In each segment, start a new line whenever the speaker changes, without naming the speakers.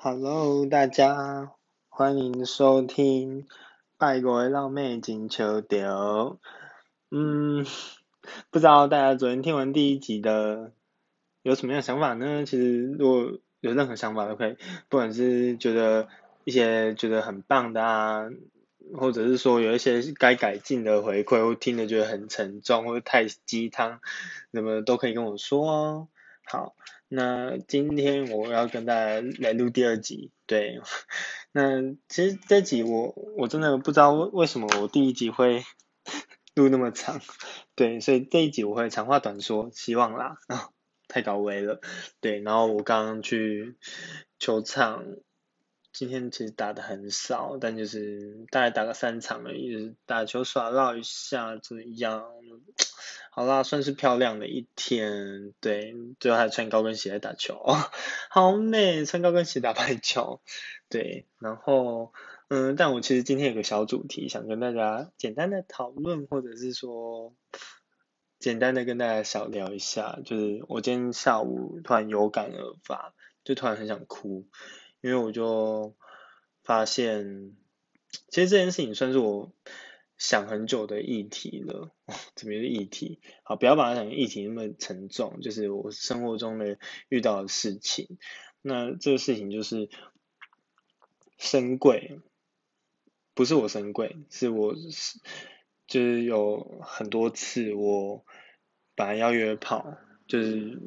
Hello，大家欢迎收听《拜国的浪妹金秋调》。嗯，不知道大家昨天听完第一集的有什么样的想法呢？其实如果有任何想法都可以，不管是觉得一些觉得很棒的啊，或者是说有一些该改进的回馈，或听的觉得很沉重，或者太鸡汤，那么都可以跟我说哦。好。那今天我要跟大家来录第二集，对，那其实这集我我真的不知道为为什么我第一集会 录那么长，对，所以这一集我会长话短说，希望啦，啊，太高危了，对，然后我刚刚去球场，今天其实打的很少，但就是大概打个三场而已，打球耍闹一下这样。好啦，算是漂亮的一天，对，最后还穿高跟鞋来打球，好美，穿高跟鞋打排球，对，然后，嗯，但我其实今天有个小主题想跟大家简单的讨论，或者是说，简单的跟大家小聊一下，就是我今天下午突然有感而发，就突然很想哭，因为我就发现，其实这件事情算是我。想很久的议题了，怎么是议题？好，不要把它想成议题那么沉重，就是我生活中的遇到的事情。那这个事情就是升贵，不是我升贵，是我是就是有很多次我本来要约炮，就是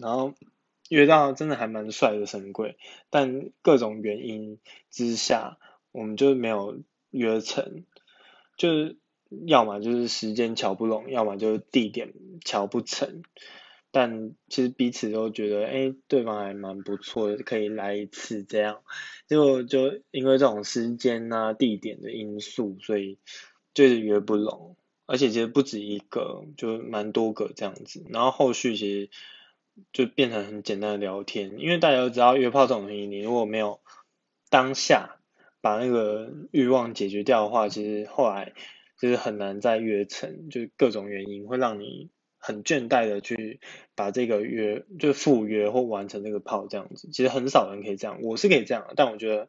然后约到真的还蛮帅的神鬼，但各种原因之下，我们就没有约成。就是要么就是时间瞧不拢，要么就是地点瞧不成。但其实彼此都觉得，哎，对方还蛮不错的，可以来一次这样。结果就因为这种时间啊、地点的因素，所以就是约不拢。而且其实不止一个，就蛮多个这样子。然后后续其实就变成很简单的聊天，因为大家都知道约炮这种东西，你如果没有当下。把那个欲望解决掉的话，其实后来就是很难再约成，就是各种原因会让你很倦怠的去把这个约就赴约或完成那个炮这样子。其实很少人可以这样，我是可以这样，但我觉得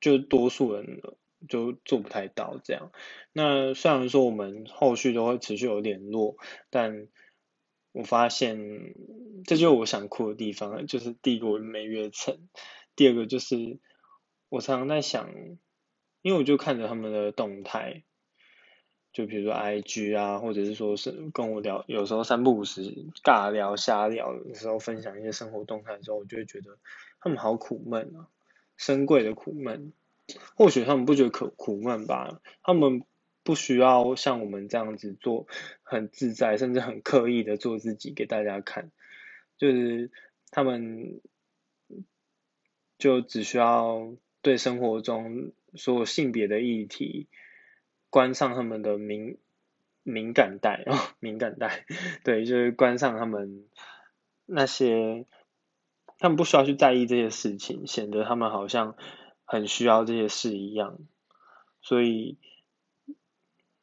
就多数人就做不太到这样。那虽然说我们后续都会持续有联络，但我发现这就是我想哭的地方，就是第一个我没约成，第二个就是。我常常在想，因为我就看着他们的动态，就比如说 I G 啊，或者是说是跟我聊，有时候三不五时尬聊瞎聊的时候，分享一些生活动态的时候，我就会觉得他们好苦闷啊，深贵的苦闷。或许他们不觉得苦苦闷吧，他们不需要像我们这样子做，很自在，甚至很刻意的做自己给大家看，就是他们就只需要。对生活中所有性别的议题，关上他们的敏敏感带哦，敏感带，对，就是关上他们那些，他们不需要去在意这些事情，显得他们好像很需要这些事一样，所以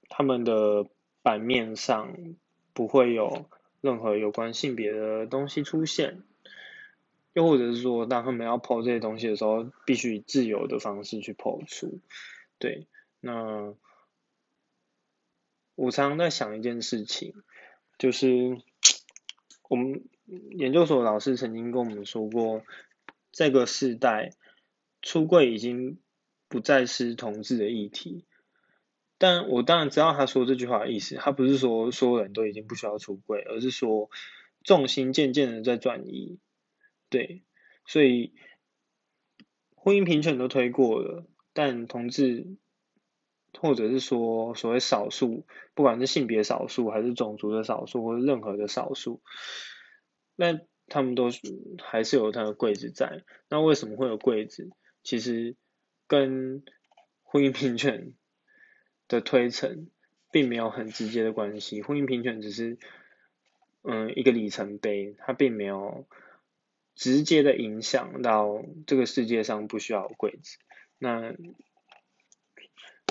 他们的版面上不会有任何有关性别的东西出现。又或者是说，当他们要抛这些东西的时候，必须以自由的方式去抛出。对，那我常常在想一件事情，就是我们研究所老师曾经跟我们说过，这个时代出柜已经不再是同志的议题。但我当然知道他说这句话的意思，他不是说所有人都已经不需要出柜，而是说重心渐渐的在转移。对，所以婚姻平权都推过了，但同志或者是说所谓少数，不管是性别少数还是种族的少数，或者任何的少数，那他们都还是有他的柜子在。那为什么会有柜子？其实跟婚姻平权的推陈并没有很直接的关系。婚姻平权只是嗯一个里程碑，它并没有。直接的影响到这个世界上不需要柜子。那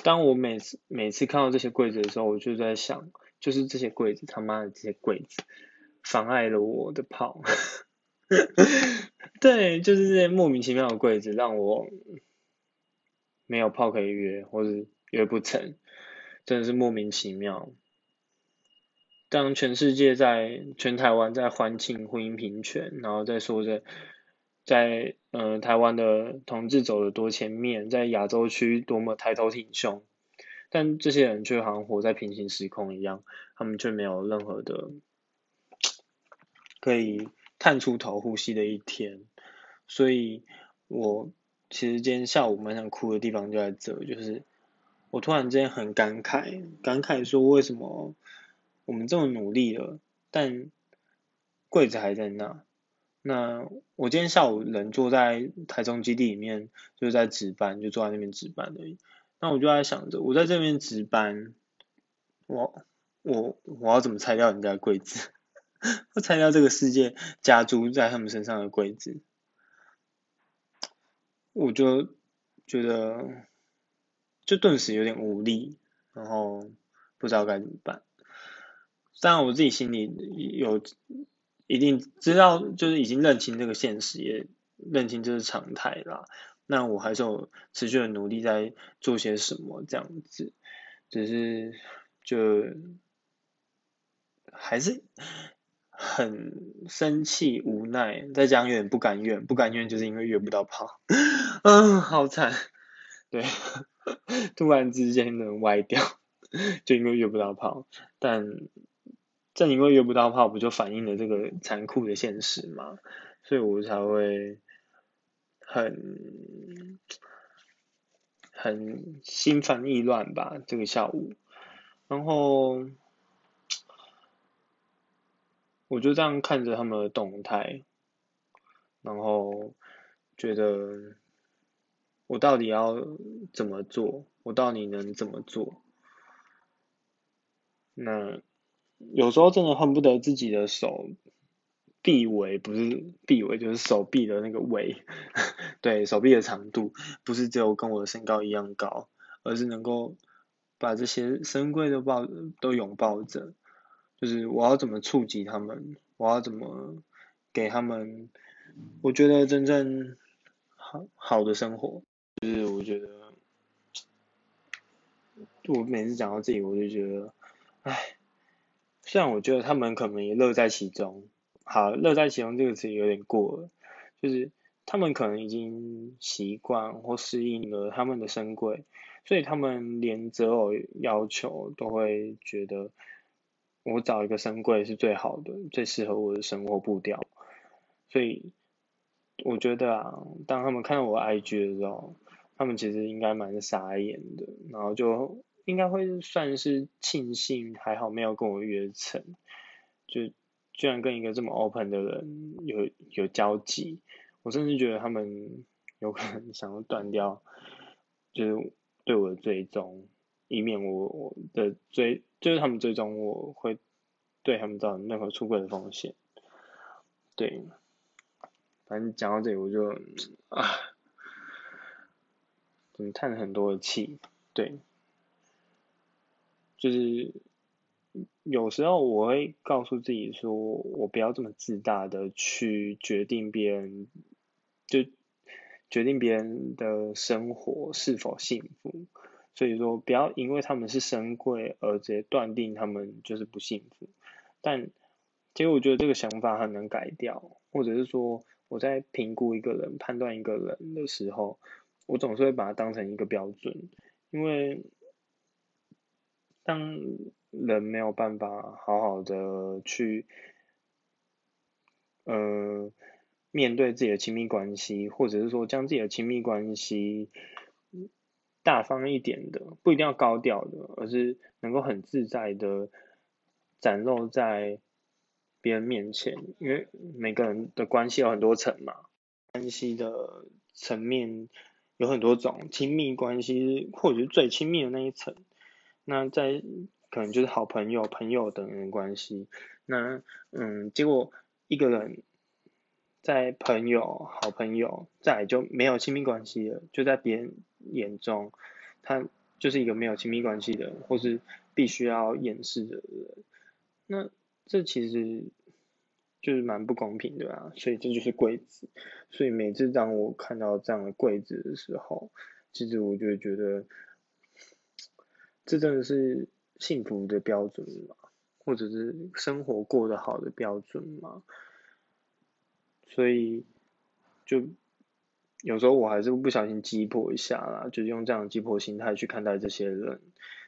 当我每次每次看到这些柜子的时候，我就在想，就是这些柜子他妈的这些柜子妨碍了我的跑。对，就是这些莫名其妙的柜子让我没有炮可以约，或者约不成，真的是莫名其妙。当全世界在全台湾在欢庆婚姻平权，然后再说着在呃台湾的同志走的多前面，在亚洲区多么抬头挺胸，但这些人却好像活在平行时空一样，他们却没有任何的可以探出头呼吸的一天。所以，我其实今天下午蛮想哭的地方就在这，就是我突然间很感慨，感慨说为什么。我们这么努力了，但柜子还在那。那我今天下午人坐在台中基地里面，就是在值班，就坐在那边值班而已。那我就在想着，我在这边值班，我我我要怎么拆掉人家的柜子？要拆掉这个世界加诸在他们身上的柜子？我就觉得，就顿时有点无力，然后不知道该怎么办。当然，我自己心里有一定知道，就是已经认清这个现实，也认清这是常态啦。那我还是有持续的努力在做些什么，这样子，只是就还是很生气、无奈，再加上有点不甘愿，不甘愿就是因为约不到炮，嗯，好惨，对，突然之间能歪掉，就因为约不到炮，但。正因为约不到炮，不就反映了这个残酷的现实吗？所以我才会很很心烦意乱吧，这个下午。然后我就这样看着他们的动态，然后觉得我到底要怎么做？我到底能怎么做？那。有时候真的恨不得自己的手臂围不是臂围，就是手臂的那个围，对手臂的长度不是只有跟我的身高一样高，而是能够把这些深贵都抱都拥抱着，就是我要怎么触及他们，我要怎么给他们，我觉得真正好好的生活，就是我觉得我每次讲到这里，我就觉得，唉。虽然我觉得他们可能也乐在其中，好，乐在其中这个词有点过了，就是他们可能已经习惯或适应了他们的生贵，所以他们连择偶要求都会觉得，我找一个生贵是最好的，最适合我的生活步调，所以我觉得啊，当他们看到我 IG 的时候，他们其实应该蛮傻眼的，然后就。应该会算是庆幸，还好没有跟我约成，就居然跟一个这么 open 的人有有交集，我甚至觉得他们有可能想要断掉，就是对我的追踪，以免我我的追，就是他们追踪我会对他们造成任何出轨的风险，对，反正讲到这里我就啊，怎么叹了很多的气，对。就是有时候我会告诉自己说，我不要这么自大的去决定别人，就决定别人的生活是否幸福。所以说，不要因为他们是神贵而直接断定他们就是不幸福。但其实我觉得这个想法很难改掉，或者是说我在评估一个人、判断一个人的时候，我总是会把它当成一个标准，因为。当人没有办法好好的去，呃，面对自己的亲密关系，或者是说将自己的亲密关系大方一点的，不一定要高调的，而是能够很自在的展露在别人面前，因为每个人的关系有很多层嘛，关系的层面有很多种，亲密关系或者是最亲密的那一层。那在可能就是好朋友、朋友等人关系，那嗯，结果一个人在朋友、好朋友，再就没有亲密关系了，就在别人眼中，他就是一个没有亲密关系的，或是必须要掩饰的人。那这其实就是蛮不公平的啊，所以这就是柜子。所以每次当我看到这样的柜子的时候，其实我就觉得，这真的是幸福的标准吗？或者是生活过得好的标准吗？所以就有时候我还是不小心击破一下啦，就是用这样击破心态去看待这些人，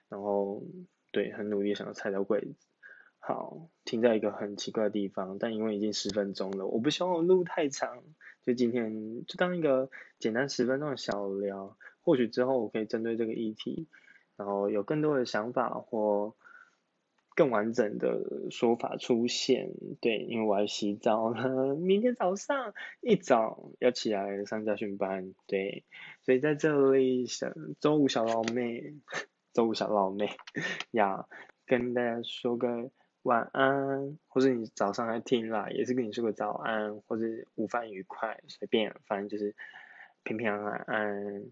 然后对很努力想要拆掉柜子。好，停在一个很奇怪的地方，但因为已经十分钟了，我不希望我录太长，就今天就当一个简单十分钟的小聊，或许之后我可以针对这个议题，然后有更多的想法或更完整的说法出现。对，因为我要洗澡了，明天早上一早要起来上家训班，对，所以在这里小周五小老妹，周五小老妹 呀跟大家说个。晚安，或者你早上来听啦，也是跟你说个早安，或者午饭愉快，随便，反正就是平平安安，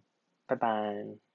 拜拜。